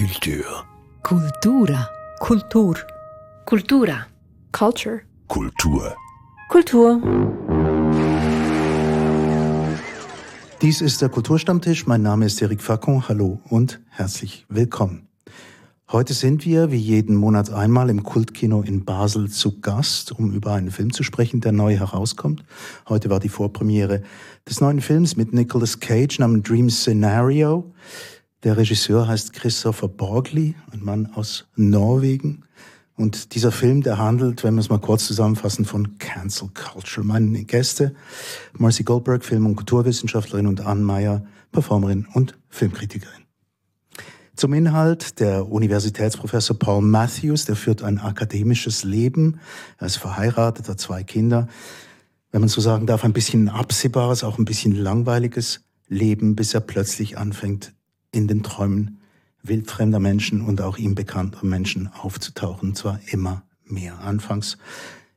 Kultur. Kultura. Kultur. Kultura. Culture. Kultur. Kultur. Dies ist der Kulturstammtisch. Mein Name ist Eric Facon. Hallo und herzlich willkommen. Heute sind wir wie jeden Monat einmal im Kultkino in Basel zu Gast, um über einen Film zu sprechen, der neu herauskommt. Heute war die Vorpremiere des neuen Films mit Nicolas Cage namens Dream Scenario. Der Regisseur heißt Christopher Borgli, ein Mann aus Norwegen. Und dieser Film, der handelt, wenn wir es mal kurz zusammenfassen, von Cancel Culture. Meine Gäste, Marcy Goldberg, Film- und Kulturwissenschaftlerin und Ann Meyer, Performerin und Filmkritikerin. Zum Inhalt, der Universitätsprofessor Paul Matthews, der führt ein akademisches Leben. Er ist verheiratet, hat zwei Kinder. Wenn man so sagen darf, ein bisschen absehbares, auch ein bisschen langweiliges Leben, bis er plötzlich anfängt, in den Träumen wildfremder Menschen und auch ihm bekannter Menschen aufzutauchen, und zwar immer mehr. Anfangs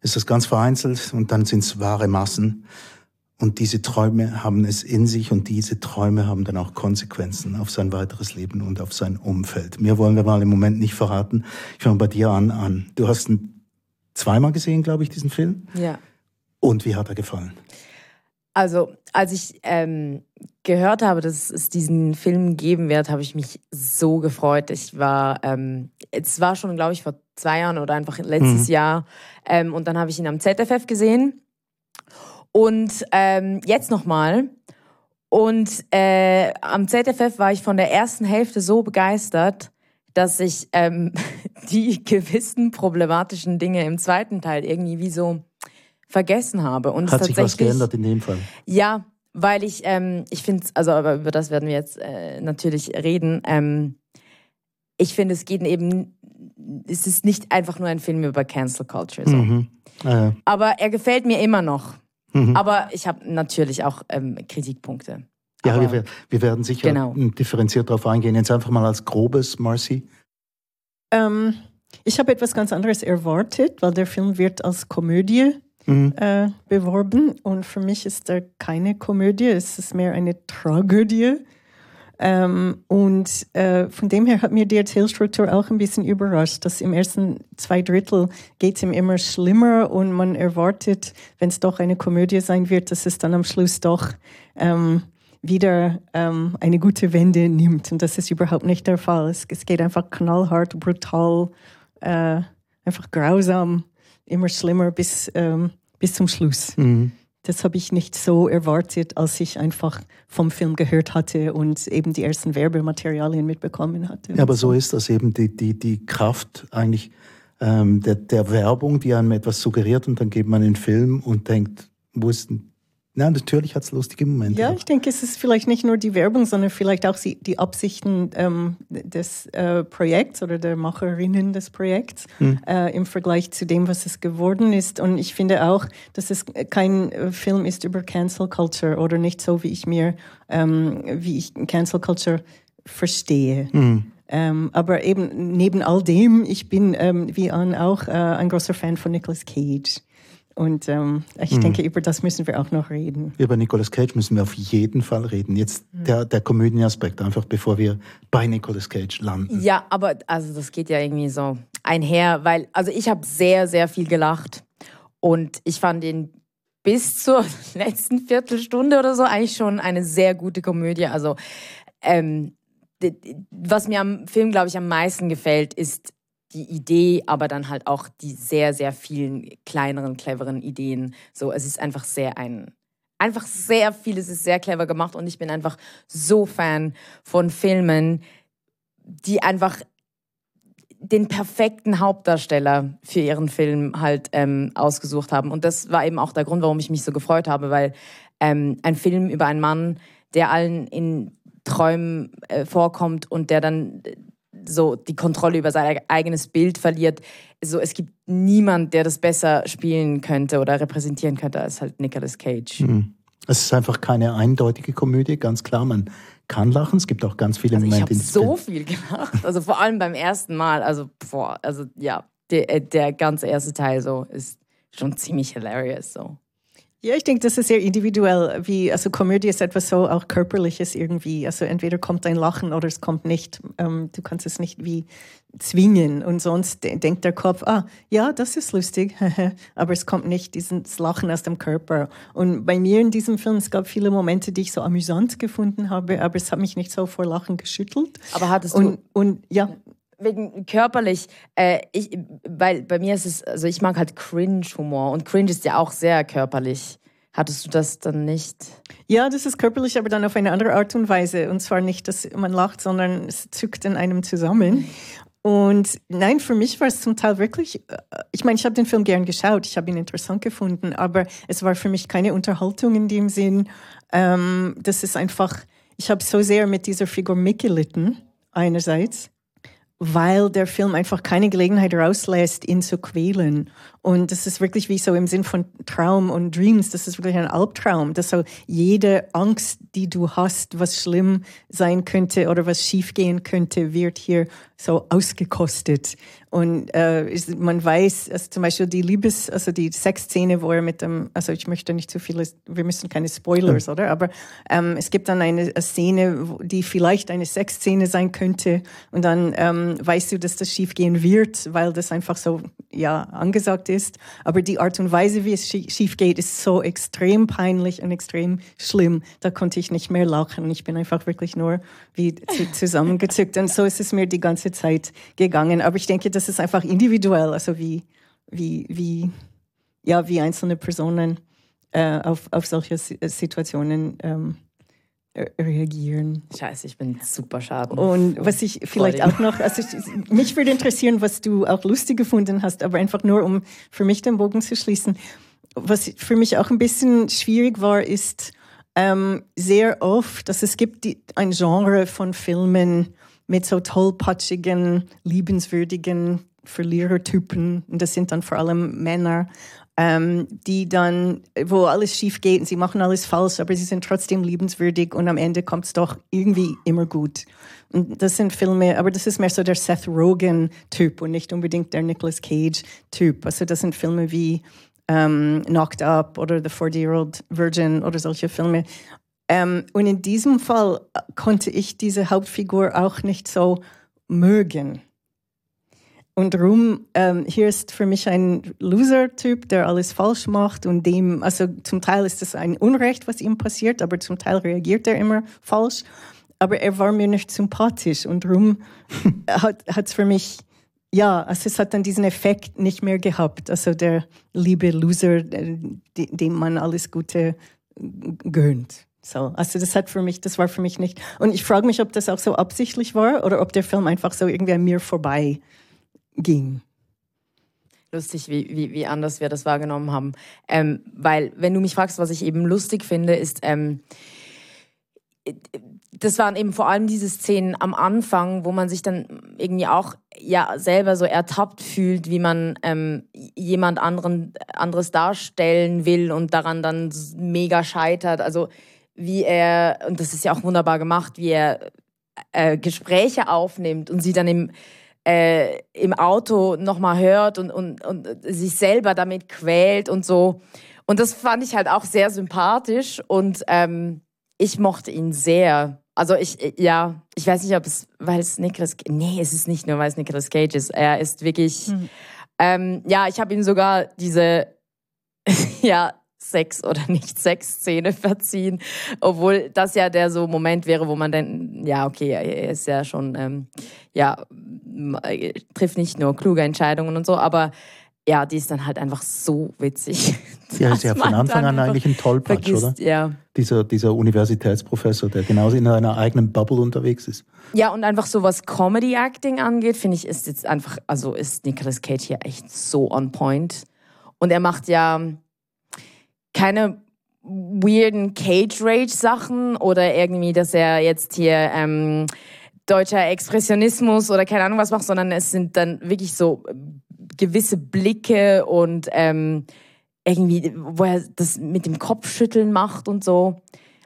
ist das ganz vereinzelt und dann sind es wahre Massen. Und diese Träume haben es in sich und diese Träume haben dann auch Konsequenzen auf sein weiteres Leben und auf sein Umfeld. Mir wollen wir mal im Moment nicht verraten. Ich fange bei dir an an. Du hast ihn zweimal gesehen, glaube ich, diesen Film. Ja. Und wie hat er gefallen? Also, als ich ähm, gehört habe, dass es diesen Film geben wird, habe ich mich so gefreut. Ich war, ähm, es war schon, glaube ich, vor zwei Jahren oder einfach letztes Mhm. Jahr. Ähm, und dann habe ich ihn am ZFF gesehen. Und ähm, jetzt nochmal. Und äh, am ZFF war ich von der ersten Hälfte so begeistert, dass ich ähm, die gewissen problematischen Dinge im zweiten Teil irgendwie wie so vergessen habe. Und Hat sich was geändert in dem Fall? ja, weil ich, ähm, ich finde also aber über das werden wir jetzt äh, natürlich reden. Ähm, ich finde, es geht eben, es ist nicht einfach nur ein Film über Cancel Culture. So. Mhm. Äh, Aber er gefällt mir immer noch. mhm. Aber ich habe natürlich auch ähm, Kritikpunkte. Ja, Aber- wir, wir werden sicher Genau. differenziert darauf eingehen. Jetzt einfach mal als grobes, Marcy. Ähm, ich habe etwas ganz anderes erwartet, weil der Film wird als Komödie Mhm. äh, beworben und für mich ist er keine Komödie, es ist mehr eine Tragödie. Ähm, und äh, von dem her hat mir die Erzählstruktur auch ein bisschen überrascht, dass im ersten zwei Drittel geht es ihm immer schlimmer und man erwartet, wenn es doch eine Komödie sein wird, dass es dann am Schluss doch ähm, wieder ähm, eine gute Wende nimmt. Und das ist überhaupt nicht der Fall. Es, es geht einfach knallhart, brutal, äh, einfach grausam, immer schlimmer bis, ähm, bis zum Schluss. Mhm. Das habe ich nicht so erwartet, als ich einfach vom Film gehört hatte und eben die ersten Werbematerialien mitbekommen hatte. Ja, aber so ist das eben die, die, die Kraft eigentlich ähm, der, der Werbung, die einem etwas suggeriert und dann geht man in den Film und denkt, wo ist denn. Na, natürlich hat es lustige Momente. Ja, ich denke, es ist vielleicht nicht nur die Werbung, sondern vielleicht auch die, Absichten ähm, des äh, Projekts oder der Macherinnen des Projekts äh, im Vergleich zu dem, was es geworden ist. Und ich finde auch, dass es kein äh, Film ist über Cancel Culture oder nicht so, wie ich mir, ähm, wie ich Cancel Culture verstehe. Ähm, aber eben neben all dem, ich bin ähm, wie Ann auch äh, ein großer Fan von Nicolas Cage. Und ähm, ich denke, über das müssen wir auch noch reden. Über Nicolas Cage müssen wir auf jeden Fall reden. Jetzt der, der Komödienaspekt, einfach bevor wir bei Nicolas Cage landen. Ja, aber also das geht ja irgendwie so einher, weil also ich habe sehr, sehr viel gelacht und ich fand ihn bis zur letzten Viertelstunde oder so eigentlich schon eine sehr gute Komödie. Also ähm, was mir am Film, glaube ich, am meisten gefällt, ist die Idee, aber dann halt auch die sehr, sehr vielen kleineren, cleveren Ideen. So, es ist einfach sehr ein, einfach sehr vieles ist sehr clever gemacht und ich bin einfach so Fan von Filmen, die einfach den perfekten Hauptdarsteller für ihren Film halt ähm, ausgesucht haben. Und das war eben auch der Grund, warum ich mich so gefreut habe, weil ähm, ein Film über einen Mann, der allen in Träumen äh, vorkommt und der dann so die Kontrolle über sein eigenes Bild verliert. So, es gibt niemand, der das besser spielen könnte oder repräsentieren könnte als halt Nicolas Cage. Es ist einfach keine eindeutige Komödie, ganz klar. Man kann lachen. Es gibt auch ganz viele Also ich Momente habe in so viel gelacht. Also vor allem beim ersten Mal. Also, boah, also ja, der, äh, der ganze erste Teil so ist schon ziemlich hilarious. So. Ja, ich denke, das ist sehr individuell. Wie, also Komödie ist etwas so auch körperliches irgendwie. Also entweder kommt ein Lachen oder es kommt nicht. Ähm, du kannst es nicht wie zwingen und sonst denkt der Kopf, ah, ja, das ist lustig, aber es kommt nicht dieses Lachen aus dem Körper. Und bei mir in diesem Film, es gab viele Momente, die ich so amüsant gefunden habe, aber es hat mich nicht so vor Lachen geschüttelt. Aber hattest du... Und, und ja, wegen körperlich, äh, ich, weil bei mir ist es, also ich mag halt Cringe-Humor und Cringe ist ja auch sehr körperlich. Hattest du das dann nicht? Ja, das ist körperlich, aber dann auf eine andere Art und Weise. Und zwar nicht, dass man lacht, sondern es zückt in einem zusammen. Und nein, für mich war es zum Teil wirklich, äh, ich meine, ich habe den Film gern geschaut, ich habe ihn interessant gefunden, aber es war für mich keine Unterhaltung in dem Sinn. Ähm, das ist einfach, ich habe so sehr mit dieser Figur mitgelitten, einerseits weil der Film einfach keine Gelegenheit rauslässt, ihn zu quälen. Und das ist wirklich wie so im Sinn von Traum und Dreams, das ist wirklich ein Albtraum, dass so jede Angst, die du hast, was schlimm sein könnte oder was schiefgehen könnte, wird hier so ausgekostet. Und äh, ist, man weiß, also zum Beispiel die Liebes, also die Sexszene, wo er mit dem, also ich möchte nicht zu viele, wir müssen keine Spoilers, oder? Aber ähm, es gibt dann eine Szene, die vielleicht eine Sexszene sein könnte und dann ähm, weißt du, dass das schiefgehen wird, weil das einfach so ja angesagt ist. Aber die Art und Weise, wie es schief geht, ist so extrem peinlich und extrem schlimm. Da konnte ich nicht mehr lachen. Ich bin einfach wirklich nur wie zusammengezückt. Und so ist es mir die ganze Zeit gegangen. Aber ich denke, das ist einfach individuell, also wie, wie, wie, ja, wie einzelne Personen äh, auf, auf solche Situationen ähm, reagieren. Scheiße, ich bin super schade. Und was ich vielleicht auch noch, also ich, mich würde interessieren, was du auch lustig gefunden hast, aber einfach nur, um für mich den Bogen zu schließen. Was für mich auch ein bisschen schwierig war, ist ähm, sehr oft, dass es gibt die, ein Genre von Filmen, mit so tollpatschigen, liebenswürdigen Verlierertypen. Und das sind dann vor allem Männer, ähm, die dann, wo alles schief geht und sie machen alles falsch, aber sie sind trotzdem liebenswürdig und am Ende kommt es doch irgendwie immer gut. Und das sind Filme, aber das ist mehr so der Seth Rogen-Typ und nicht unbedingt der Nicolas Cage-Typ. Also das sind Filme wie ähm, Knocked Up oder The 40-Year-Old Virgin oder solche Filme. Ähm, und in diesem Fall konnte ich diese Hauptfigur auch nicht so mögen. Und Rum, ähm, hier ist für mich ein Loser-Typ, der alles falsch macht und dem, also zum Teil ist es ein Unrecht, was ihm passiert, aber zum Teil reagiert er immer falsch. Aber er war mir nicht sympathisch und Rum hat es für mich, ja, also es hat dann diesen Effekt nicht mehr gehabt. Also der liebe Loser, äh, dem man alles Gute gönnt. So, also das hat für mich, das war für mich nicht. Und ich frage mich, ob das auch so absichtlich war oder ob der Film einfach so irgendwie an mir vorbei ging. Lustig, wie, wie, wie anders wir das wahrgenommen haben. Ähm, weil, wenn du mich fragst, was ich eben lustig finde, ist, ähm, das waren eben vor allem diese Szenen am Anfang, wo man sich dann irgendwie auch ja selber so ertappt fühlt, wie man ähm, jemand anderen anderes darstellen will und daran dann mega scheitert. Also wie er, und das ist ja auch wunderbar gemacht, wie er äh, Gespräche aufnimmt und sie dann im, äh, im Auto nochmal hört und, und, und sich selber damit quält und so. Und das fand ich halt auch sehr sympathisch und ähm, ich mochte ihn sehr. Also ich, ja, ich weiß nicht, ob es, weil es Nicolas, nee, es ist nicht nur, weil es Nicolas Cage ist. Er ist wirklich, hm. ähm, ja, ich habe ihm sogar diese, ja, Sex oder nicht Sex-Szene verziehen. Obwohl das ja der so Moment wäre, wo man dann, ja, okay, er ist ja schon, ähm, ja, trifft nicht nur kluge Entscheidungen und so, aber ja, die ist dann halt einfach so witzig. Ja, ist ja von Anfang an eigentlich ein Tollpatsch, vergisst, oder? Ja. Dieser, dieser Universitätsprofessor, der genauso in einer eigenen Bubble unterwegs ist. Ja, und einfach so was Comedy-Acting angeht, finde ich, ist jetzt einfach, also ist Nicolas Cage hier echt so on point. Und er macht ja, keine weirden Cage-Rage-Sachen oder irgendwie, dass er jetzt hier ähm, deutscher Expressionismus oder keine Ahnung was macht, sondern es sind dann wirklich so gewisse Blicke und ähm, irgendwie, wo er das mit dem Kopfschütteln macht und so.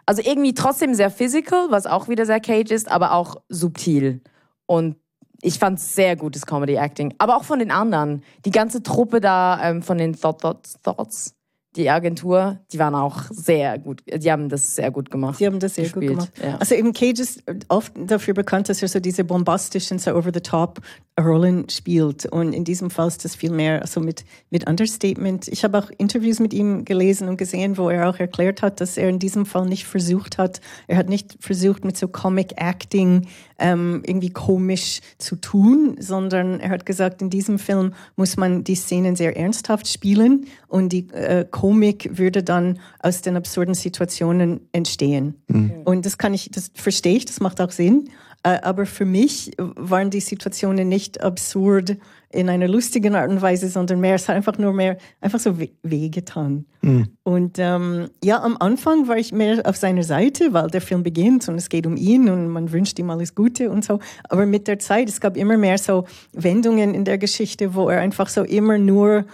Also irgendwie trotzdem sehr physical, was auch wieder sehr Cage ist, aber auch subtil. Und ich fand sehr gutes Comedy-Acting. Aber auch von den anderen. Die ganze Truppe da ähm, von den Thought, Thought, Thoughts, die Agentur, die waren auch sehr gut, die haben das sehr gut gemacht. Die haben das sehr gespielt. gut gemacht. Ja. Also eben Cage ist oft dafür bekannt, dass er so diese bombastischen, so over-the-top Rollen spielt. Und in diesem Fall ist das viel mehr so mit, mit Understatement. Ich habe auch Interviews mit ihm gelesen und gesehen, wo er auch erklärt hat, dass er in diesem Fall nicht versucht hat, er hat nicht versucht mit so Comic Acting ähm, irgendwie komisch zu tun, sondern er hat gesagt, in diesem Film muss man die Szenen sehr ernsthaft spielen und die äh, Komik würde dann aus den absurden Situationen entstehen. Mhm. Und das kann ich, das verstehe ich, das macht auch Sinn. Äh, aber für mich waren die Situationen nicht absurd in einer lustigen Art und Weise, sondern mehr, es hat einfach nur mehr, einfach so wehgetan. Mhm. Und ähm, ja, am Anfang war ich mehr auf seiner Seite, weil der Film beginnt und es geht um ihn und man wünscht ihm alles Gute und so. Aber mit der Zeit, es gab immer mehr so Wendungen in der Geschichte, wo er einfach so immer nur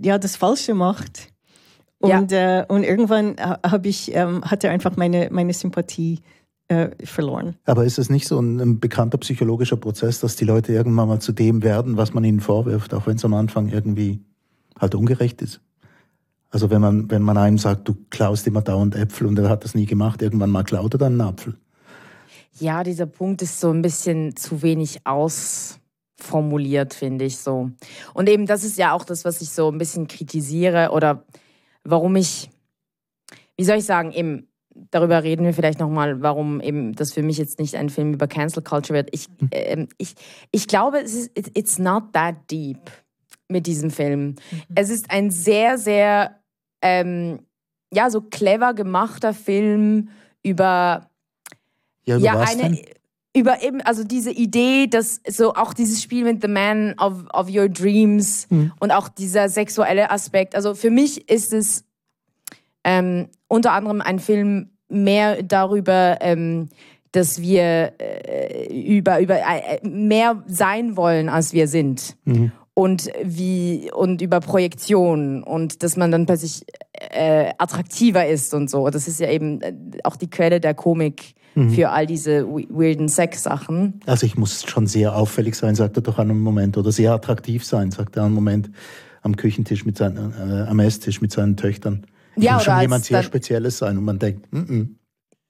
ja, das Falsche macht. Und, ja. äh, und irgendwann hab ich, ähm, hat er einfach meine, meine Sympathie äh, verloren. Aber ist es nicht so ein, ein, bekannter psychologischer Prozess, dass die Leute irgendwann mal zu dem werden, was man ihnen vorwirft, auch wenn es am Anfang irgendwie halt ungerecht ist? Also wenn man, wenn man einem sagt, du klaust immer dauernd Äpfel und er hat das nie gemacht, irgendwann mal klaut er dann einen Apfel. Ja, dieser Punkt ist so ein bisschen zu wenig ausformuliert, finde ich so. Und eben das ist ja auch das, was ich so ein bisschen kritisiere oder warum ich, wie soll ich sagen, eben darüber reden wir vielleicht nochmal, warum eben das für mich jetzt nicht ein Film über Cancel Culture wird. Ich, äh, ich, ich glaube, es ist, it's not that deep mit diesem Film. Mhm. Es ist ein sehr, sehr, ähm, ja, so clever gemachter Film über, ja, über ja eine, denn? Über eben, also diese Idee, dass so auch dieses Spiel mit The Man of, of Your Dreams mhm. und auch dieser sexuelle Aspekt. Also für mich ist es ähm, unter anderem ein Film mehr darüber, ähm, dass wir äh, über, über äh, mehr sein wollen, als wir sind. Mhm. Und wie und über Projektion und dass man dann plötzlich äh, attraktiver ist und so. Das ist ja eben äh, auch die Quelle der Komik mhm. für all diese weirden Sex-Sachen. Also ich muss schon sehr auffällig sein, sagt er doch an einem Moment, oder sehr attraktiv sein, sagt er an einem Moment am Küchentisch mit seinen, äh, am Esstisch mit seinen Töchtern. Ja, muss schon jemand sehr Spezielles sein und man denkt, mm -mm.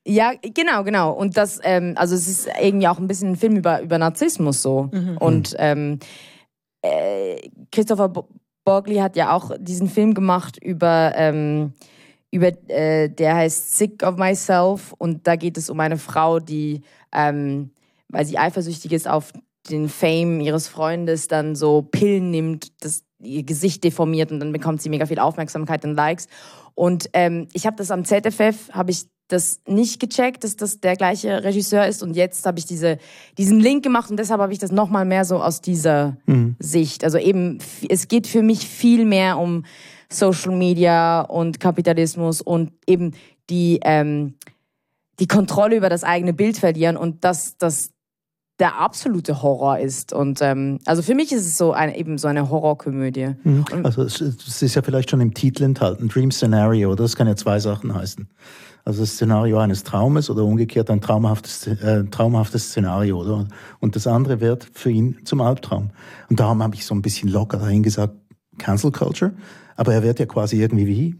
Ja, genau, genau. Und das, ähm, also es ist irgendwie auch ein bisschen ein Film über, über Narzissmus so. Mhm. Und ähm, äh, Christopher Borgli hat ja auch diesen Film gemacht über, ähm, über äh, der heißt Sick of Myself und da geht es um eine Frau, die, ähm, weil sie eifersüchtig ist auf den Fame ihres Freundes, dann so Pillen nimmt, das ihr Gesicht deformiert und dann bekommt sie mega viel Aufmerksamkeit und Likes. Und ähm, ich habe das am ZFF, habe ich das nicht gecheckt, dass das der gleiche Regisseur ist. Und jetzt habe ich diese, diesen Link gemacht und deshalb habe ich das nochmal mehr so aus dieser mhm. Sicht. Also eben, es geht für mich viel mehr um Social Media und Kapitalismus und eben die, ähm, die Kontrolle über das eigene Bild verlieren und dass das der absolute Horror ist. Und ähm, also für mich ist es so eine, eben so eine Horrorkomödie. Mhm. Also es, es, ist ja vielleicht schon im Titel enthalten, Dream Scenario, das kann ja zwei Sachen heißen. Also das Szenario eines Traumes oder umgekehrt ein traumhaftes, äh, traumhaftes Szenario, oder? Und das andere wird für ihn zum Albtraum. Und darum habe ich so ein bisschen locker dahin gesagt, Cancel Culture. Aber er wird ja quasi irgendwie wie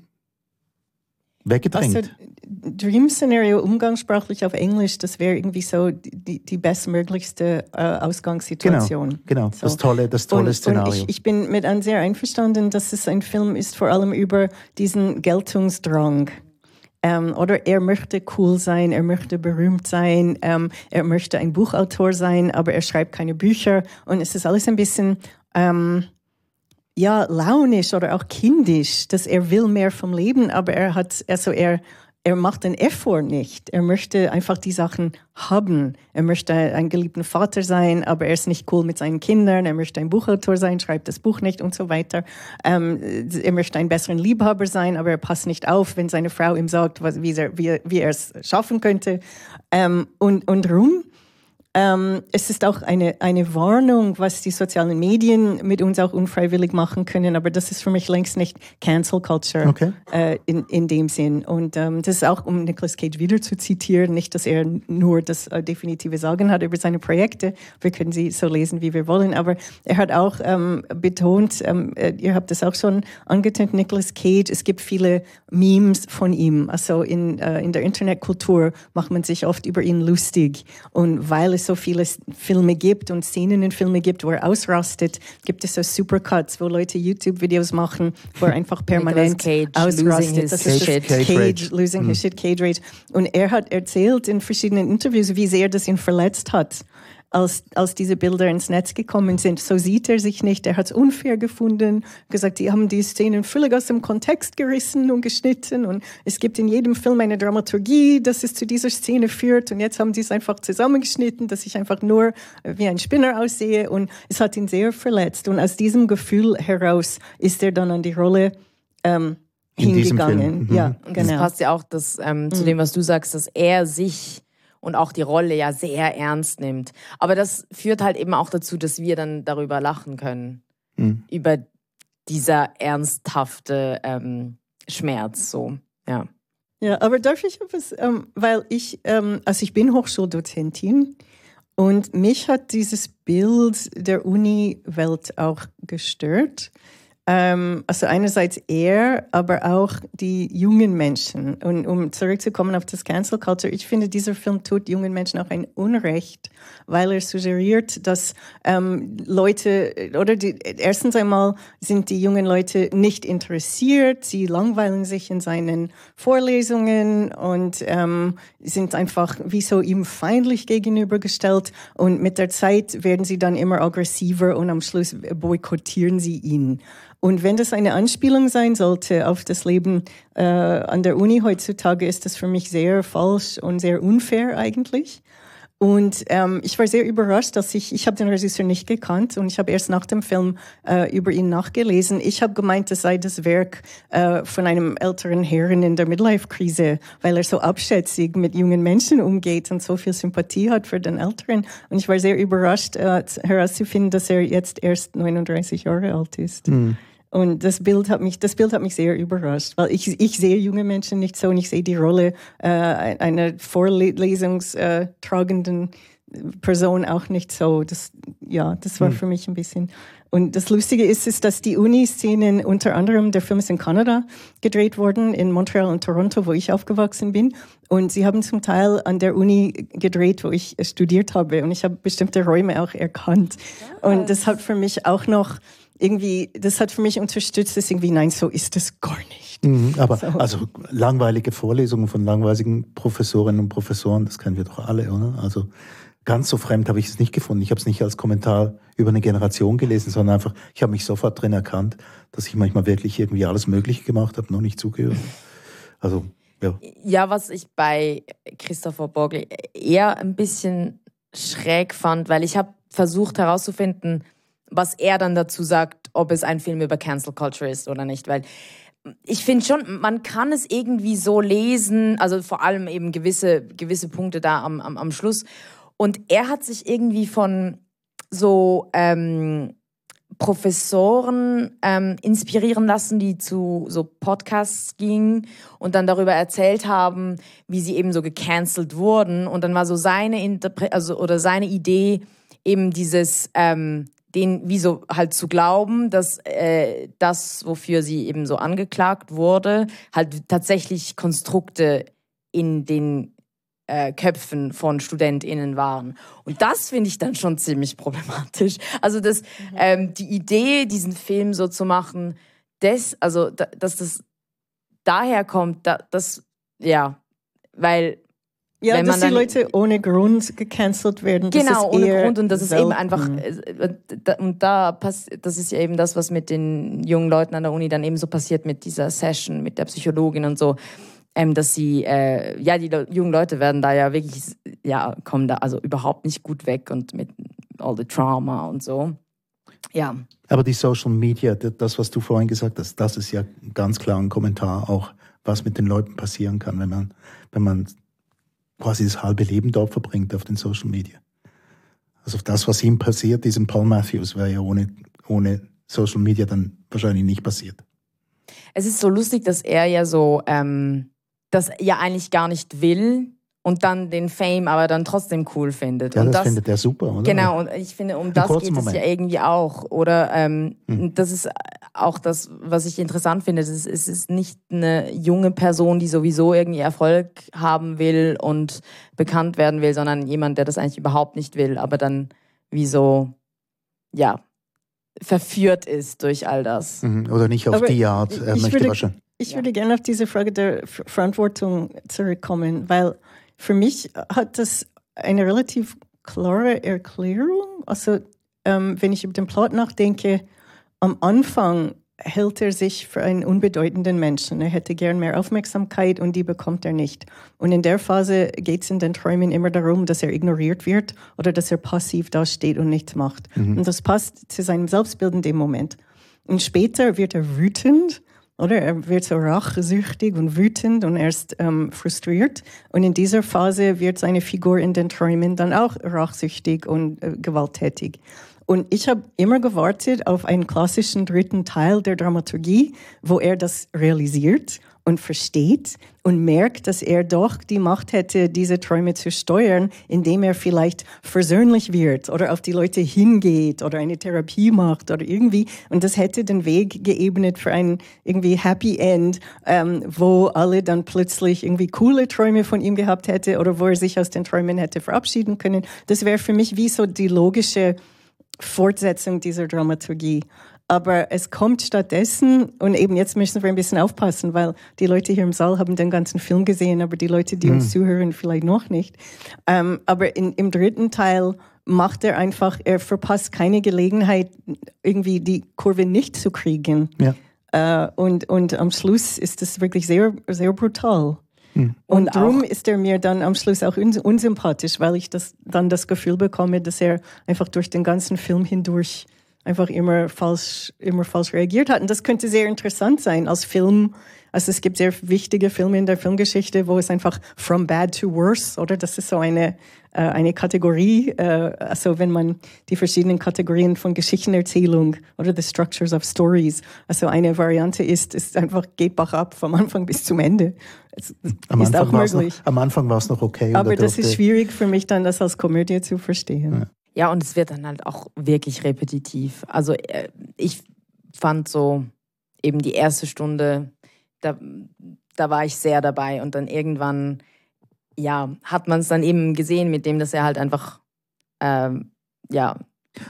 weggedrängt. Also, Dream Scenario umgangssprachlich auf Englisch, das wäre irgendwie so die, die bestmöglichste äh, Ausgangssituation. Genau, genau. So. das tolle, das tolle und, Szenario. Und ich, ich, bin mit an sehr einverstanden, dass es ein Film ist, vor allem über diesen Geltungsdrang. Ähm, oder er möchte cool sein, er möchte berühmt sein, ähm, er möchte ein Buchautor sein, aber er schreibt keine Bücher. Und es ist alles ein bisschen ähm, ja, launisch oder auch kindisch, dass er will mehr vom Leben, aber er hat, also er, er macht den Effort nicht. Er möchte einfach die Sachen haben. Er möchte ein geliebter Vater sein, aber er ist nicht cool mit seinen Kindern. Er möchte ein Buchautor sein, schreibt das Buch nicht und so weiter. Ähm, er möchte ein besseren Liebhaber sein, aber er passt nicht auf, wenn seine Frau ihm sagt, was, wie, er, es schaffen könnte. Ähm, und, und Ruhm Ähm, es ist auch eine, eine Warnung, was die sozialen Medien mit uns auch unfreiwillig machen können, aber das ist für mich längst nicht Cancel Culture okay. äh, in, in dem Sinn. Und ähm, das ist auch, um Nicolas Cage wieder zu zitieren, nicht, dass er nur das äh, definitive Sagen hat über seine Projekte. Wir können sie so lesen, wie wir wollen, aber er hat auch ähm, betont, ähm, äh, ihr habt das auch schon angetönt, Nicolas Cage, es gibt viele Memes von ihm. Also in, äh, in der Internetkultur macht man sich oft über ihn lustig. Und weil es so viele Filme gibt und Szenen in Filme gibt, wo er ausrastet, gibt es so Supercuts, wo Leute YouTube-Videos machen, wo er einfach permanent Cage ausrastet. Das ist Cage, Cage, Cage losing his shit, Cage Rage. Und er hat erzählt in verschiedenen Interviews, wie sehr das ihn verletzt hat als, als diese Bilder ins Netz gekommen sind. So sieht er sich nicht. Er hat es unfair gefunden, gesagt, die haben die Szenen völlig aus dem Kontext gerissen und geschnitten und es gibt in jedem Film eine Dramaturgie, dass es zu dieser Szene führt und jetzt haben die es einfach zusammengeschnitten, dass ich einfach nur wie ein Spinner aussehe und es hat ihn sehr verletzt und aus diesem Gefühl heraus ist er dann an die Rolle ähm, In diesem hingegangen. Film. Mhm. Ja, Das genau. passt ja auch das, ähm, zu dem, was du sagst, dass er sich und auch die Rolle ja sehr ernst nimmt. Aber das führt halt eben auch dazu, dass wir dann darüber lachen können. Mhm. Über dieser ernsthafte ähm, Schmerz. So, ja. Ja, aber darf ich etwas, ähm, weil ich, ähm, also ich bin Hochschuldozentin und mich hat dieses Bild der Uni-Welt auch gestört. Ähm, also einerseits er, aber auch die jungen Menschen. Und um zurückzukommen auf das Cancel Culture, ich finde, dieser Film tut jungen Menschen auch ein Unrecht, weil er suggeriert, dass ähm, Leute, oder die, erstens einmal sind die jungen Leute nicht interessiert, sie langweilen sich in seinen Vorlesungen und ähm, sind einfach wie so ihm feindlich gegenübergestellt und mit der Zeit werden sie dann immer aggressiver und am Schluss boykottieren sie ihn. Und wenn das eine Anspielung sein sollte auf das Leben äh, an der Uni heutzutage, ist das für mich sehr falsch und sehr unfair eigentlich. Und ähm, ich war sehr überrascht, dass ich, ich habe den Regisseur nicht gekannt und ich habe erst nach dem Film äh, über ihn nachgelesen. Ich habe gemeint, es sei das Werk äh, von einem älteren Herrn in der Midlife-Krise, weil er so abschätzig mit jungen Menschen umgeht und so viel Sympathie hat für den Älteren. Und ich war sehr überrascht äh, herauszufinden, dass er jetzt erst 39 Jahre alt ist. Und das Bild hat mich, das Bild hat mich sehr überrascht, weil ich, ich sehe junge Menschen nicht so und ich sehe die Rolle äh, einer vorlesungstragenden Person auch nicht so. Das, ja, das war für mich ein bisschen. Und das Lustige ist, ist, dass die Uni-Szenen unter anderem, der Film ist in Kanada gedreht worden, in Montreal und Toronto, wo ich aufgewachsen bin. Und sie haben zum Teil an der Uni gedreht, wo ich äh, studiert habe. Und ich habe bestimmte Räume auch erkannt. Und das hat für mich auch noch irgendwie, das hat für mich unterstützt, dass irgendwie, nein, so ist es gar nicht. Mhm, aber also langweilige Vorlesungen von langweiligen Professorinnen und Professoren, das kennen wir doch alle, oder? Also ganz so fremd habe ich es nicht gefunden. Ich habe es nicht als Kommentar über eine Generation gelesen, sondern einfach, ich habe mich sofort drin erkannt, dass ich manchmal wirklich irgendwie alles Mögliche gemacht habe, noch nicht zugehört. Also, ja. Ja, was ich bei Christopher Borgli eher ein bisschen schräg fand, weil ich habe versucht herauszufinden, was er dann dazu sagt, ob es ein Film über Cancel Culture ist oder nicht, weil ich finde schon, man kann es irgendwie so lesen, also vor allem eben gewisse, gewisse Punkte da am, am, am Schluss. Und er hat sich irgendwie von so ähm, Professoren ähm, inspirieren lassen, die zu so Podcasts gingen und dann darüber erzählt haben, wie sie eben so gecancelt wurden. Und dann war so seine Interpre also oder seine Idee eben dieses ähm, den wie so halt zu glauben, dass äh, das, wofür sie eben so angeklagt wurde, halt tatsächlich Konstrukte in den äh, Köpfen von StudentInnen waren. Und das finde ich dann schon ziemlich problematisch. Also das, ähm, die Idee, diesen Film so zu machen, des, also da, dass das daher kommt, da, das, ja, weil Ja, Wenn dass man die Leute ohne Grund gecancelt werden. Das Genau, ist ohne Grund. Und das ist eben selten. einfach, äh, da- und da pass, das ist ja eben das, was mit den jungen Leuten an der Uni dann eben so passiert mit dieser Session, mit der Psychologin und so. Ähm, dass sie, äh, ja, die Le jungen Leute werden da ja wirklich, ja, kommen da also überhaupt nicht gut weg und mit all the Trauma und so. Ja. Aber die Social Media, das, was du vorhin gesagt hast, das ist ja ganz klar ein Kommentar auch, was mit den Leuten passieren kann, wenn man, wenn man quasi das halbe Leben dort verbringt auf den Social Media. Also das, was ihm passiert, diesem Paul Matthews, wäre ja ohne, ohne Social Media dann wahrscheinlich nicht passiert. Es ist so lustig, dass er ja so, ähm, das ja eigentlich gar nicht will und dann den Fame aber dann trotzdem cool findet. Ja, und das, findet er super, oder? Genau, und ich finde, um das geht es Moment. ja irgendwie auch. Oder ähm, Hm. das ist auch das, was ich interessant finde. Es ist, es ist nicht eine junge Person, die sowieso irgendwie Erfolg haben will und bekannt werden will, sondern jemand, der das eigentlich überhaupt nicht will, aber dann wie so, ja, verführt ist durch all das. Mhm. Oder nicht auf Aber die Art. Er ich möchte würde- wahrscheinlich. Ich Ja. würde gerne auf diese Frage der Ver- Verantwortung zurückkommen, weil für mich hat das eine relativ klare Erklärung. Also ähm, wenn ich über den Plot nachdenke, am Anfang hält er sich für einen unbedeutenden Menschen. Er hätte gern mehr Aufmerksamkeit und die bekommt er nicht. Und in der Phase geht es in den Träumen immer darum, dass er ignoriert wird oder dass er passiv dasteht und nichts macht. Und das passt zu seinem Selbstbild in dem Moment. Und später wird er wütend, oder? Er wird so rachsüchtig und wütend und erst ähm, frustriert. Und in dieser Phase wird seine Figur in den Träumen dann auch rachsüchtig und äh, gewalttätig. Und ich habe immer gewartet auf einen klassischen dritten Teil der Dramaturgie, wo er das realisiert und versteht und merkt, dass er doch die Macht hätte, diese Träume zu steuern, indem er vielleicht versöhnlich wird oder auf die Leute hingeht oder eine Therapie macht oder irgendwie. Und das hätte den Weg geebnet für ein irgendwie Happy End, ähm, wo alle dann plötzlich irgendwie coole Träume von ihm gehabt hätte oder wo er sich aus den Träumen hätte verabschieden können. Das wäre für mich wie so die logische Fortsetzung dieser Dramaturgie. Aber es kommt stattdessen, und eben jetzt müssen wir ein bisschen aufpassen, weil die Leute hier im Saal haben den ganzen Film gesehen, aber die Leute, die uns zuhören, vielleicht noch nicht. Ähm, aber in, im dritten Teil macht er einfach, er verpasst keine Gelegenheit, irgendwie die Kurve nicht zu kriegen. Ja. Äh, und, und am Schluss ist es wirklich sehr, sehr brutal. Hm. Und, Und darum ist er mir dann am Schluss auch uns unsympathisch, weil ich das, dann das Gefühl bekomme, dass er einfach durch den ganzen Film hindurch einfach immer falsch, immer falsch reagiert hat. Und das könnte sehr interessant sein als Film. Also es gibt sehr wichtige Filme in der Filmgeschichte, wo es einfach from bad to worse, oder? Das ist so eine, äh, eine Kategorie, äh, also wenn man die verschiedenen Kategorien von Geschichtenerzählung oder the structures of stories, also eine Variante ist, ist einfach geht Bach ab vom Anfang bis zum Ende. Es Am ist Anfang auch war es noch, möglich. am Anfang war es noch okay. Aber er das ist schwierig für mich dann, das als Komödie zu verstehen. Ja, und es wird dann halt auch wirklich repetitiv. Also äh, ich fand so eben die erste Stunde, da, da war ich sehr dabei und dann irgendwann, ja, hat man es dann eben gesehen mit dem, dass er halt einfach, ähm, ja,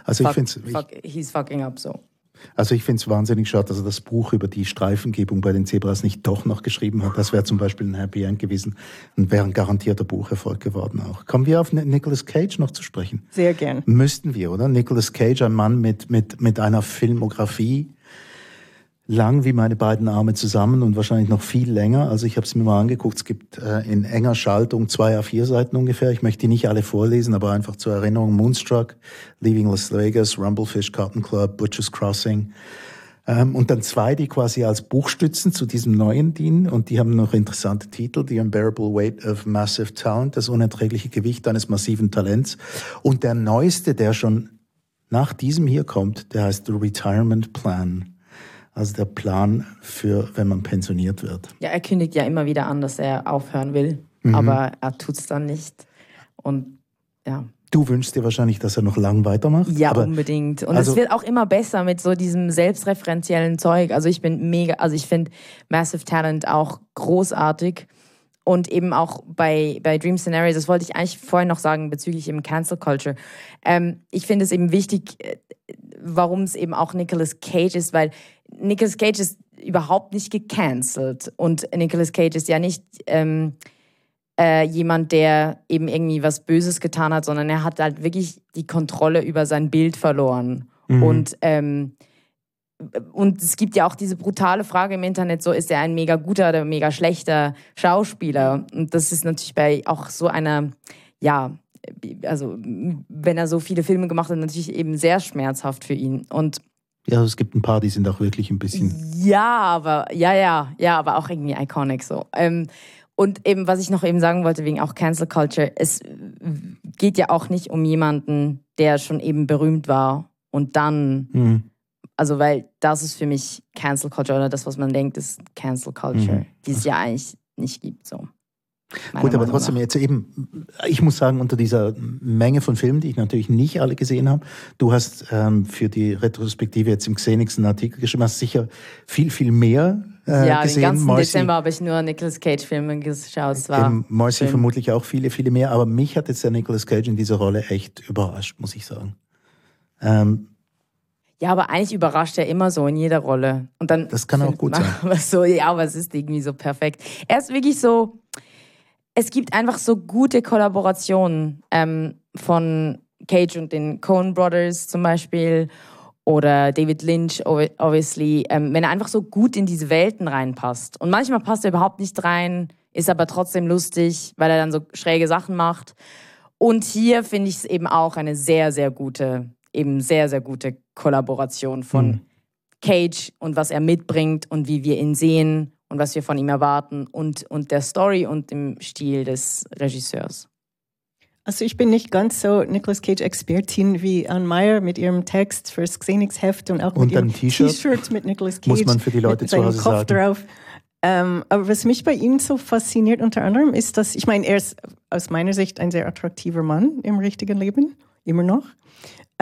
Also ich fuck, finde es fuck, he's fucking up so. Also ich find's wahnsinnig schade, dass er das Buch über die Streifengebung bei den Zebras nicht doch noch geschrieben hat. Das wäre zum Beispiel ein Happy End gewesen und wäre ein garantierter Bucherfolg geworden auch. Kommen wir auf Ni- Nicolas Cage noch zu sprechen? Sehr gern. Müssten wir, oder? Nicolas Cage, ein Mann mit, mit, mit einer Filmografie, lang wie meine beiden Arme zusammen und wahrscheinlich noch viel länger. Also ich habe es mir mal angeguckt, es gibt äh, in enger Schaltung zwei A4 Seiten ungefähr. Ich möchte die nicht alle vorlesen, aber einfach zur Erinnerung. Moonstruck, Leaving Las Vegas, Rumblefish, Cotton Club, Butcher's Crossing. Ähm, und dann zwei, die quasi als Buchstützen zu diesem neuen dienen. Und die haben noch interessante Titel. The Unbearable Weight of Massive Talent, das unerträgliche Gewicht eines massiven Talents. Und der neueste, der schon nach diesem hier kommt, der heißt The Retirement Plan. Also der Plan für, wenn man pensioniert wird. Ja, er kündigt ja immer wieder an, dass er aufhören will, Mhm. aber er tut es dann nicht. Und ja. Du wünschst dir wahrscheinlich, dass er noch lang weitermacht. Ja, aber unbedingt. Und also- es wird auch immer besser mit so diesem selbstreferenziellen Zeug. Also ich bin mega, also ich finde Massive Talent auch großartig. Und eben auch bei, bei Dream Scenarios, das wollte ich eigentlich vorhin noch sagen bezüglich eben Cancel Culture. Ähm, ich finde es eben wichtig, äh, warum es eben auch Nicolas Cage ist, weil Nicolas Cage ist überhaupt nicht gecancelt. Und Nicolas Cage ist ja nicht ähm, äh, jemand, der eben irgendwie was Böses getan hat, sondern er hat halt wirklich die Kontrolle über sein Bild verloren. Und, ähm, und es gibt ja auch diese brutale Frage im Internet, so ist er ein mega guter oder mega schlechter Schauspieler? Und das ist natürlich bei auch so einer, ja, also wenn er so viele Filme gemacht hat, natürlich eben sehr schmerzhaft für ihn. Und ja, es gibt ein paar, die sind auch wirklich ein bisschen. ja, aber ja, ja, ja, aber auch irgendwie iconic so. Ähm, Und eben, was ich noch eben sagen wollte, wegen auch Cancel Culture, es geht ja auch nicht um jemanden, der schon eben berühmt war und dann, mhm. also weil das ist für mich Cancel Culture oder das, was man denkt, ist Cancel Culture, mhm. die es ja eigentlich nicht gibt. So. Gut, aber trotzdem jetzt eben, ich muss sagen, unter dieser Menge von Filmen, die ich natürlich nicht alle gesehen habe, du hast ähm, für die Retrospektive jetzt im Xenix einen Artikel geschrieben, hast sicher viel, viel mehr äh, ja, gesehen. Ja, den ganzen Marcy, Dezember habe ich nur Nicolas Cage-Filme geschaut. Es war Marcy vermutlich auch viele, viele mehr, aber mich hat jetzt der Nicolas Cage in dieser Rolle echt überrascht, muss ich sagen. Ähm, ja, aber eigentlich überrascht er immer so in jeder Rolle. Und dann das kann auch gut sein. So, ja, aber es ist irgendwie so perfekt. Er ist wirklich so es gibt einfach so gute Kollaborationen ähm, von Cage und den Coen Brothers zum Beispiel oder David Lynch, obviously, ähm, wenn er einfach so gut in diese Welten reinpasst. Und manchmal passt er überhaupt nicht rein, ist aber trotzdem lustig, weil er dann so schräge Sachen macht. Und hier finde ich es eben auch eine sehr, sehr gute, eben sehr, sehr gute Kollaboration von mhm. Cage und was er mitbringt und wie wir ihn sehen und was wir von ihm erwarten und, und der Story und dem Stil des Regisseurs. Also ich bin nicht ganz so Nicolas Cage-Expertin wie Anne Meyer mit ihrem Text fürs Xenix-Heft und auch und mit ihrem T-Shirt mit Nicolas Cage. Muss man für die Leute zu Hause Kopf sagen. Drauf. Ähm, aber was mich bei ihm so fasziniert unter anderem ist, dass, ich meine, er ist aus meiner Sicht ein sehr attraktiver Mann im richtigen Leben, immer noch.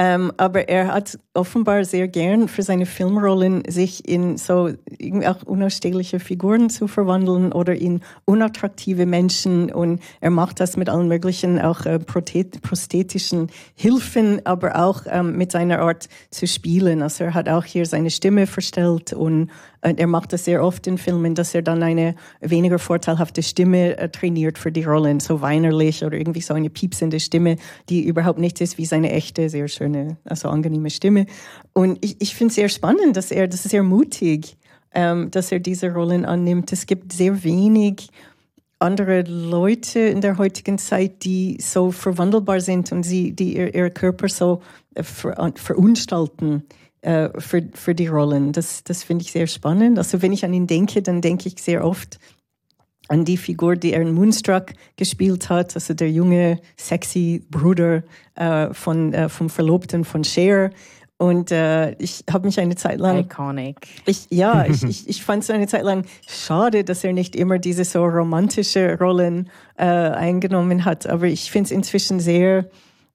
Ähm, aber er hat offenbar sehr gern für seine Filmrollen sich in so irgendwie auch unausstehliche Figuren zu verwandeln oder in unattraktive Menschen und er macht das mit allen möglichen auch äh, prosthetischen Hilfen, aber auch ähm, mit seiner Art zu spielen. Also er hat auch hier seine Stimme verstellt und äh, er macht das sehr oft in Filmen, dass er dann eine weniger vorteilhafte Stimme äh, trainiert für die Rollen, so weinerlich oder irgendwie so eine piepsende Stimme, die überhaupt nichts ist wie seine echte, sehr schöne, also angenehme Stimme. Und ich, ich finde es sehr spannend, dass er, das ist sehr mutig, ähm, dass er diese Rollen annimmt. Es gibt sehr wenig andere Leute in der heutigen Zeit, die so verwandelbar sind und sie, die ihr, ihr Körper so äh, ver, verunstalten äh, für, für die Rollen. Das, das finde ich sehr spannend. Also wenn ich an ihn denke, dann denke ich sehr oft an die Figur, die er in Moonstruck gespielt hat, also der junge, sexy Bruder äh, von, äh, vom Verlobten von Cher. Und äh, ich habe mich eine Zeit lang. Iconic. Ich, ja, ich, ich, ich fand es eine Zeit lang schade, dass er nicht immer diese so romantische Rollen äh, eingenommen hat. Aber ich finde es inzwischen sehr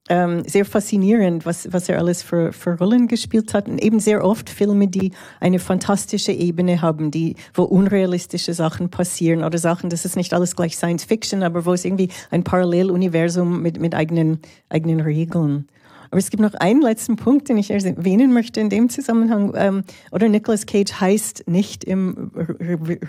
ähm, sehr faszinierend, was, was er alles für, für Rollen gespielt hat. Und eben sehr oft Filme, die eine fantastische Ebene haben, die, wo unrealistische Sachen passieren oder Sachen, das ist nicht alles gleich Science Fiction, aber wo es irgendwie ein Paralleluniversum mit, mit eigenen, eigenen Regeln. Aber es gibt noch einen letzten Punkt, den ich erwähnen möchte in dem Zusammenhang. Ähm, oder Nicolas Cage heißt nicht im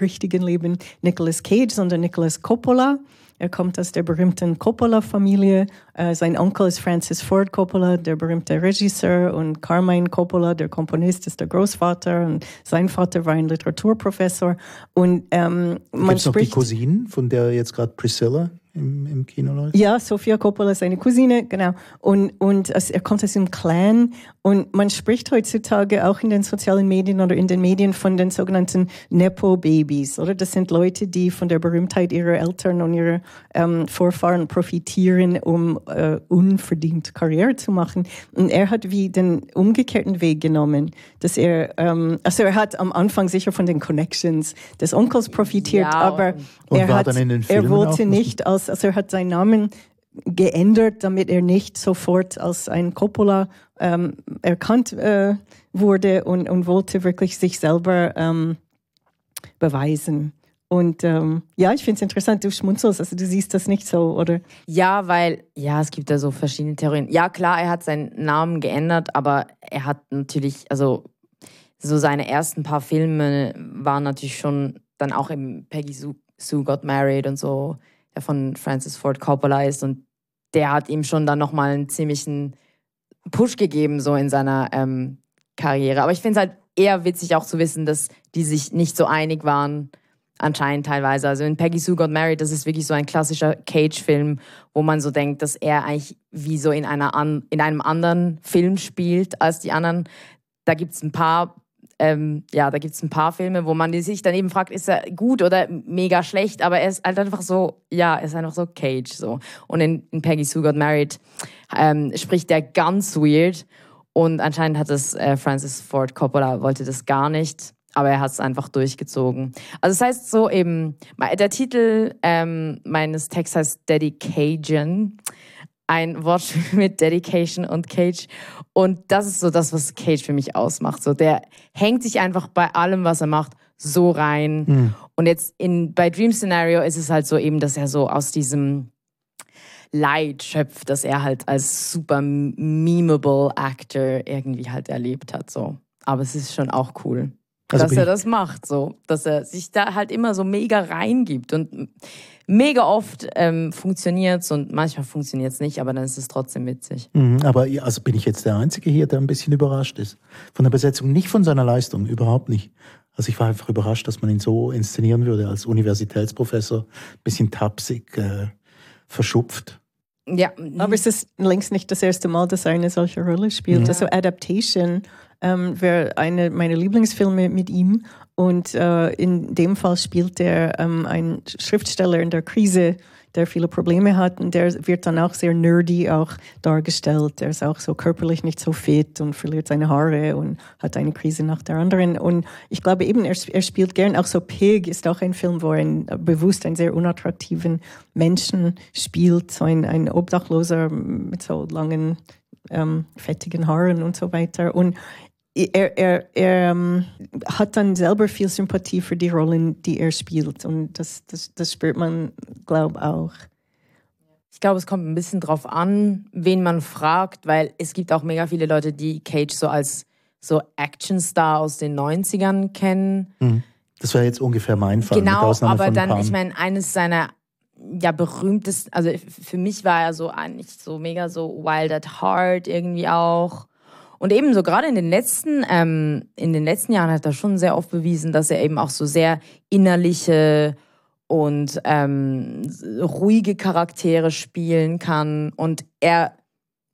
richtigen Leben Nicolas Cage, sondern Nicolas Coppola. Er kommt aus der berühmten Coppola-Familie. Äh, sein Onkel ist Francis Ford Coppola, der berühmte Regisseur, und Carmine Coppola, der Komponist, ist der Großvater. Und sein Vater war ein Literaturprofessor. Und ähm, man Gibt's spricht noch die Cousine, von der jetzt gerade Priscilla im, im Kino läuft? Ja, Sofia Coppola ist seine Cousine, genau. Und, und also er kommt aus dem Clan. Und man spricht heutzutage auch in den sozialen Medien oder in den Medien von den sogenannten Nepo-Babys, oder? Das sind Leute, die von der Berühmtheit ihrer Eltern und ihrer ähm, Vorfahren profitieren, um äh, unverdient Karriere zu machen. Und er hat wie den umgekehrten Weg genommen, dass er, ähm, also er hat am Anfang sicher von den Connections des Onkels profitiert, ja, aber er, hat, er wollte nicht als also er hat seinen Namen geändert, damit er nicht sofort als ein Coppola ähm, erkannt äh, wurde und, und wollte wirklich sich selber ähm, beweisen. Und ähm, ja, ich finde es interessant, du schmunzelst, also du siehst das nicht so, oder? Ja, weil, ja, es gibt da so verschiedene Theorien. Ja, klar, er hat seinen Namen geändert, aber er hat natürlich, also so seine ersten paar Filme waren natürlich schon dann auch im Peggy Sue, Sue Got Married und so von Francis Ford Coppola ist und der hat ihm schon dann nochmal einen ziemlichen Push gegeben, so in seiner ähm, Karriere. Aber ich finde es halt eher witzig auch zu wissen, dass die sich nicht so einig waren, anscheinend teilweise. Also in Peggy Sue Got Married, das ist wirklich so ein klassischer Cage-Film, wo man so denkt, dass er eigentlich wie so in, einer an, in einem anderen Film spielt als die anderen. Da gibt es ein paar ähm, ja, da gibt es ein paar Filme, wo man sich dann eben fragt, ist er gut oder mega schlecht, aber er ist halt einfach so, ja, er ist einfach so Cage so. Und in, in Peggy Sue Got Married ähm, spricht der ganz weird und anscheinend hat es äh, Francis Ford Coppola wollte das gar nicht aber er hat es einfach durchgezogen. Also das heißt so eben, der Titel ähm, meines Texts heißt Dedication. Ein Wortspiel mit Dedication und Cage. Und das ist so das, was Cage für mich ausmacht. So, der hängt sich einfach bei allem, was er macht, so rein. Mhm. Und jetzt in, bei Dream Scenario ist es halt so eben, dass er so aus diesem Leid schöpft, dass er halt als super memeable Actor irgendwie halt erlebt hat. So. Aber es ist schon auch cool. Also dass er das macht, so, dass er sich da halt immer so mega reingibt und mega oft ähm, funktioniert und manchmal funktioniert es nicht, aber dann ist es trotzdem witzig. Mhm, aber also bin ich jetzt der Einzige hier, der ein bisschen überrascht ist von der Besetzung, nicht von seiner Leistung, überhaupt nicht. Also ich war einfach überrascht, dass man ihn so inszenieren würde als Universitätsprofessor, bisschen tapsig, äh, verschupft. Ja, aber es ist längst nicht das erste Mal, dass er eine solche Rolle spielt. Ja. Also Adaptation ähm, wäre eine meiner Lieblingsfilme mit ihm. Und äh, in dem Fall spielt er ähm, einen Schriftsteller in der Krise, der viele Probleme hat und der wird dann auch sehr nerdy auch dargestellt. Der ist auch so körperlich nicht so fit und verliert seine Haare und hat eine Krise nach der anderen. Und ich glaube eben, er, er spielt gern auch so Pig ist auch ein Film, wo er ein, bewusst einen sehr unattraktiven Menschen spielt, so ein, ein Obdachloser mit so langen ähm, fettigen Haaren und so weiter. Und er, er, er ähm, hat dann selber viel Sympathie für die Rollen, die er spielt. Und das, das, das spürt man, glaube ich, auch. Ich glaube, es kommt ein bisschen drauf an, wen man fragt, weil es gibt auch mega viele Leute, die Cage so als so Actionstar aus den 90ern kennen. Mhm. Das wäre jetzt ungefähr mein Fall. Genau, aber dann, ich meine, eines seiner ja berühmtesten, also für mich war er so eigentlich so mega so Wild at Heart irgendwie auch. Und ebenso gerade in den letzten, ähm, in den letzten Jahren hat er schon sehr oft bewiesen, dass er eben auch so sehr innerliche und ähm, ruhige Charaktere spielen kann. Und er,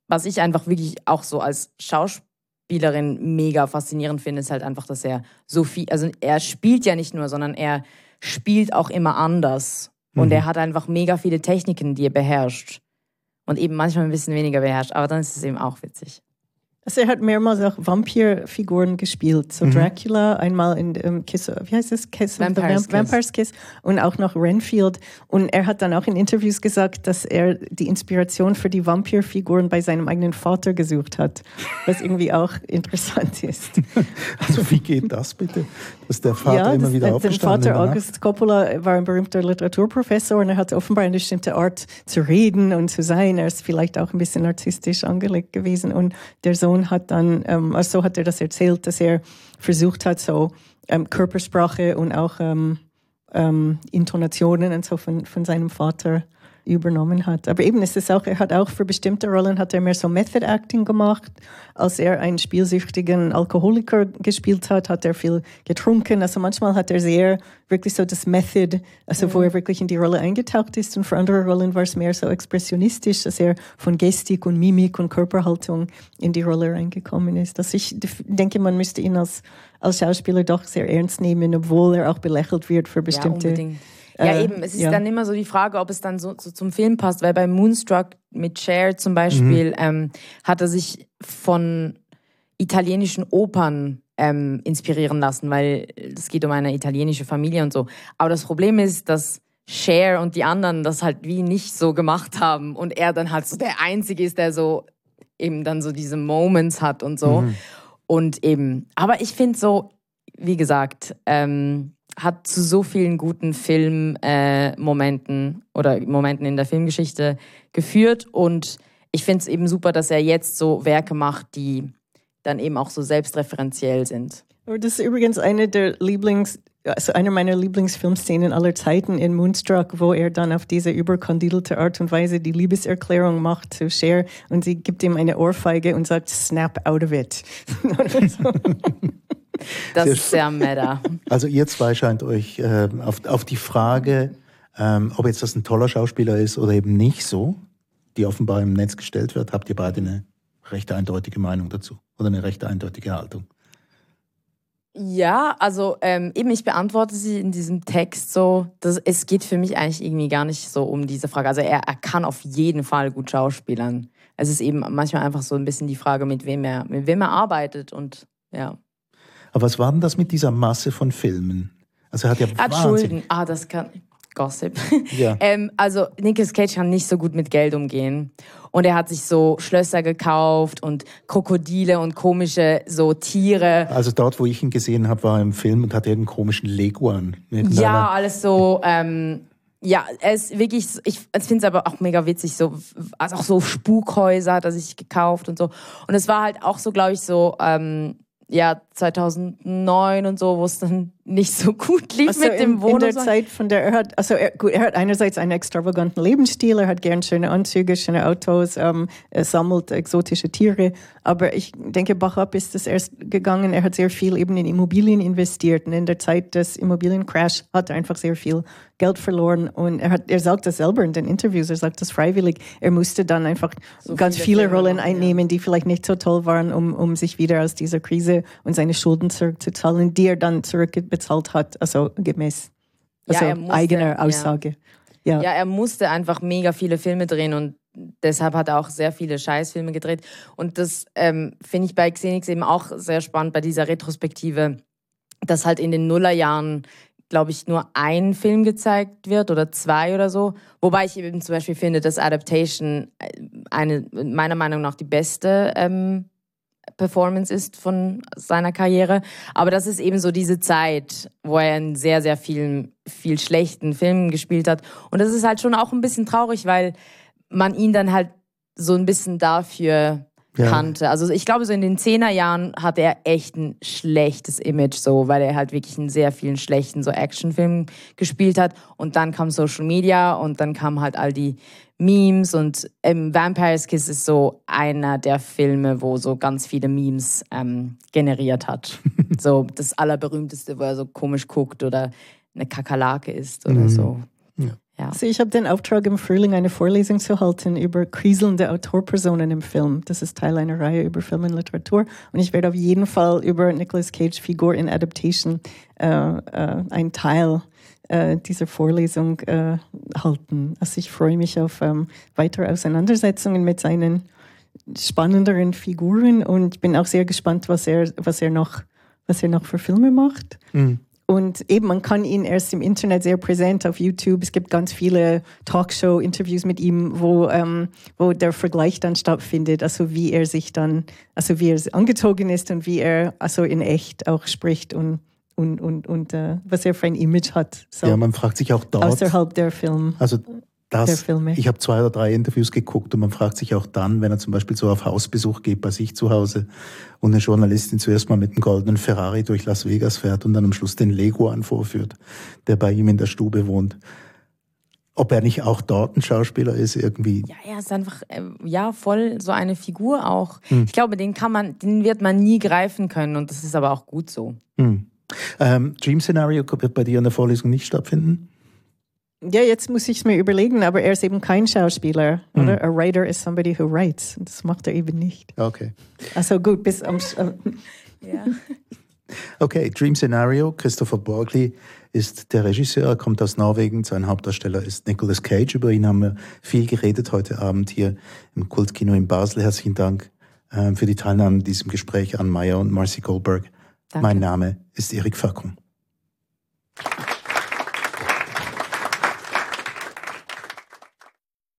was ich einfach wirklich auch so als Schauspielerin mega faszinierend finde, ist halt einfach, dass er so viel, also er spielt ja nicht nur, sondern er spielt auch immer anders. Und mhm. er hat einfach mega viele Techniken, die er beherrscht. Und eben manchmal ein bisschen weniger beherrscht. Aber dann ist es eben auch witzig. Also er hat mehrmals auch Vampirfiguren gespielt. So mhm. Dracula, einmal in um, Kiss, wie heißt es? Kiss Vampire's, Kiss. Vampire's Kiss und auch noch Renfield. Und er hat dann auch in Interviews gesagt, dass er die Inspiration für die Vampirfiguren bei seinem eigenen Vater gesucht hat, was irgendwie auch interessant ist. Also wie geht das bitte, dass der Vater ja, immer wieder aufgestanden ist? Der Vater August Coppola war ein berühmter Literaturprofessor und er hat offenbar eine bestimmte Art zu reden und zu sein. Er ist vielleicht auch ein bisschen narzisstisch angelegt gewesen und der Sohn Sohn hat dann, ähm, also so hat er das erzählt, dass er versucht hat, so ähm, Körpersprache und auch ähm, ähm Intonationen und so von, von seinem Vater übernommen hat. Aber eben ist es auch, er hat auch für bestimmte Rollen hat er mehr so Method Acting gemacht. Als er einen spielsüchtigen Alkoholiker gespielt hat, hat er viel getrunken. Also manchmal hat er sehr wirklich so das Method, also mhm. wo er wirklich in die Rolle eingetaucht ist. Und für andere Rollen war es mehr so expressionistisch, dass er von Gestik und Mimik und Körperhaltung in die Rolle reingekommen ist. Also ich denke, man müsste ihn als, als Schauspieler doch sehr ernst nehmen, obwohl er auch belächelt wird für bestimmte ja, ja, äh, eben. Es ist ja. dann immer so die Frage, ob es dann so, so, zum Film passt, weil bei Moonstruck mit Cher zum Beispiel mhm. ähm, hat er sich von italienischen Opern ähm, inspirieren lassen, weil es geht um eine italienische Familie und so. Aber das Problem ist, dass Cher und die anderen das halt wie nicht so gemacht haben und er dann halt so der Einzige ist, der so eben dann so diese Moments hat und so. Mhm. Und eben, aber ich finde so, wie gesagt, ähm, hat zu so vielen guten Filmmomenten äh, oder Momenten in der Filmgeschichte geführt. Und ich finde es eben super, dass er jetzt so Werke macht, die dann eben auch so selbstreferenziell sind. Das ist übrigens eine der Lieblings, also eine meiner Lieblingsfilmszenen aller Zeiten in Moonstruck, wo er dann auf diese überkandidelte Art und Weise die Liebeserklärung macht zu Cher und sie gibt ihm eine Ohrfeige und sagt, snap out of it. Das sehr ist sehr meta. Also ihr zwei scheint euch äh, auf, auf die Frage, ähm, ob jetzt das ein toller Schauspieler ist oder eben nicht so, die offenbar im Netz gestellt wird, habt ihr beide eine recht eindeutige Meinung dazu oder eine recht eindeutige Haltung. Ja, also ähm, eben, ich beantworte sie in diesem Text so, dass es geht für mich eigentlich irgendwie gar nicht so um diese Frage. Also er, er kann auf jeden Fall gut schauspielern. Es ist eben manchmal einfach so ein bisschen die Frage, mit wem er, mit wem er arbeitet und ja. Aber was war denn das mit dieser Masse von Filmen? Also er hat ja hat Schulden. Ah, das kann. Gossip. Ja. ähm, also Nicolas Cage kann nicht so gut mit Geld umgehen. Und er hat sich so Schlösser gekauft und Krokodile und komische so Tiere. Also dort, wo ich ihn gesehen habe, war er im Film und hatte irgendeinen komischen Leguan. Ja, alles so. Ähm, ja, er ist wirklich, ich finde es aber auch mega witzig, so, also auch so Spukhäuser hat er sich gekauft und so. Und es war halt auch so, glaube ich, so, ähm, ja, 2009 und so, wo es dann nicht so gut lief also mit dem in, Wohnen. in der Zeit, von der er hat, also er, gut, er hat einerseits einen extravaganten Lebensstil, er hat gern schöne Anzüge, schöne Autos, ähm, er sammelt exotische Tiere, aber ich denke, Backup ist es erst gegangen, er hat sehr viel eben in Immobilien investiert und in der Zeit des Immobiliencrash hat er einfach sehr viel Geld verloren und er hat, er sagt das selber in den Interviews, er sagt das freiwillig, er musste dann einfach So ganz viele viele Rollen machen, ja. einnehmen, die vielleicht nicht so toll waren, um, um sich wieder aus dieser Krise und seine Schulden zurückzuzahlen, die er dann zurückbezahlt hat, also gemäß Ja, also er musste, eigener ja. Aussage. Ja. Ja, er musste einfach mega viele Filme drehen und deshalb hat er auch sehr viele Scheißfilme gedreht. Und das ähm, finde ich bei Xenix eben auch sehr spannend bei dieser Retrospektive, dass halt in den Nullerjahren, glaube ich, nur ein Film gezeigt wird oder zwei oder so. Wobei ich eben zum Beispiel finde, dass Adaptation äh, eine meiner Meinung nach die beste ähm, Performance ist von seiner Karriere. Aber das ist eben so diese Zeit, wo er in sehr, sehr vielen, viel schlechten Filmen gespielt hat. Und das ist halt schon auch ein bisschen traurig, weil man ihn dann halt so ein bisschen dafür Ja. kannte. Also ich glaube, so in den Zehnerjahren hatte er echt ein schlechtes Image, so, weil er halt wirklich in sehr vielen schlechten so Actionfilmen gespielt hat. Und dann kam Social Media und dann kamen halt all die Memes und ähm, Vampire's Kiss ist so einer der Filme, wo so ganz viele Memes ähm, generiert hat. so das allerberühmteste, wo er so komisch guckt oder eine Kakerlake ist oder so. Ja. Ja. Also ich habe den Auftrag im Frühling eine Vorlesung zu halten über kriselnde Autorpersonen im Film. Das ist Teil einer Reihe über Film und Literatur. Und ich werde auf jeden Fall über Nicolas Cage Figur in Adaptation äh, äh, ein Teil äh, dieser Vorlesung äh, halten. Also ich freue mich auf ähm, weitere Auseinandersetzungen mit seinen spannenderen Figuren und bin auch sehr gespannt, was er, was er noch, was er noch für Filme macht. Mhm. Und eben, man kann ihn erst im Internet sehr präsent auf YouTube. Es gibt ganz viele Talkshow-Interviews mit ihm, wo, ähm, wo der Vergleich dann stattfindet, also wie er sich dann, also wie er angezogen ist und wie er also in echt auch spricht und, und, und, und äh, was er für ein Image hat, so ja, man fragt sich auch dort, außerhalb der Film. also der das, Filme. ich habe zwei oder drei Interviews geguckt und man fragt sich auch dann, wenn er zum Beispiel so auf Hausbesuch geht bei sich zu Hause und eine Journalistin zuerst mal mit einem goldenen Ferrari durch Las Vegas fährt und dann am Schluss den Leguan vorführt, der bei ihm in der Stube wohnt. Ob er nicht auch dort ein Schauspieler ist, irgendwie. Ja, er ist einfach, äh, ja, voll so eine Figur auch. Ich glaube, den kann man, den wird man nie greifen können und das ist aber auch gut so. Hm. Ähm, Dream Scenario wird bei dir in der Vorlesung nicht stattfinden? Ja, jetzt muss ich es mir überlegen, aber er ist eben kein Schauspieler, oder? A writer is somebody who writes. Und Das macht er eben nicht. Okay. Also gut, bis am, Sch- äh, Ja. Okay, Dream Scenario. Christopher Borgley ist der Regisseur, er kommt aus Norwegen. Sein Hauptdarsteller ist Nicolas Cage. Über ihn haben wir viel geredet heute Abend hier im Kultkino in Basel. Herzlichen Dank ähm, für die Teilnahme an diesem Gespräch an Meyer und Marcy Goldberg. Danke. Mein Name ist Erik Fackung.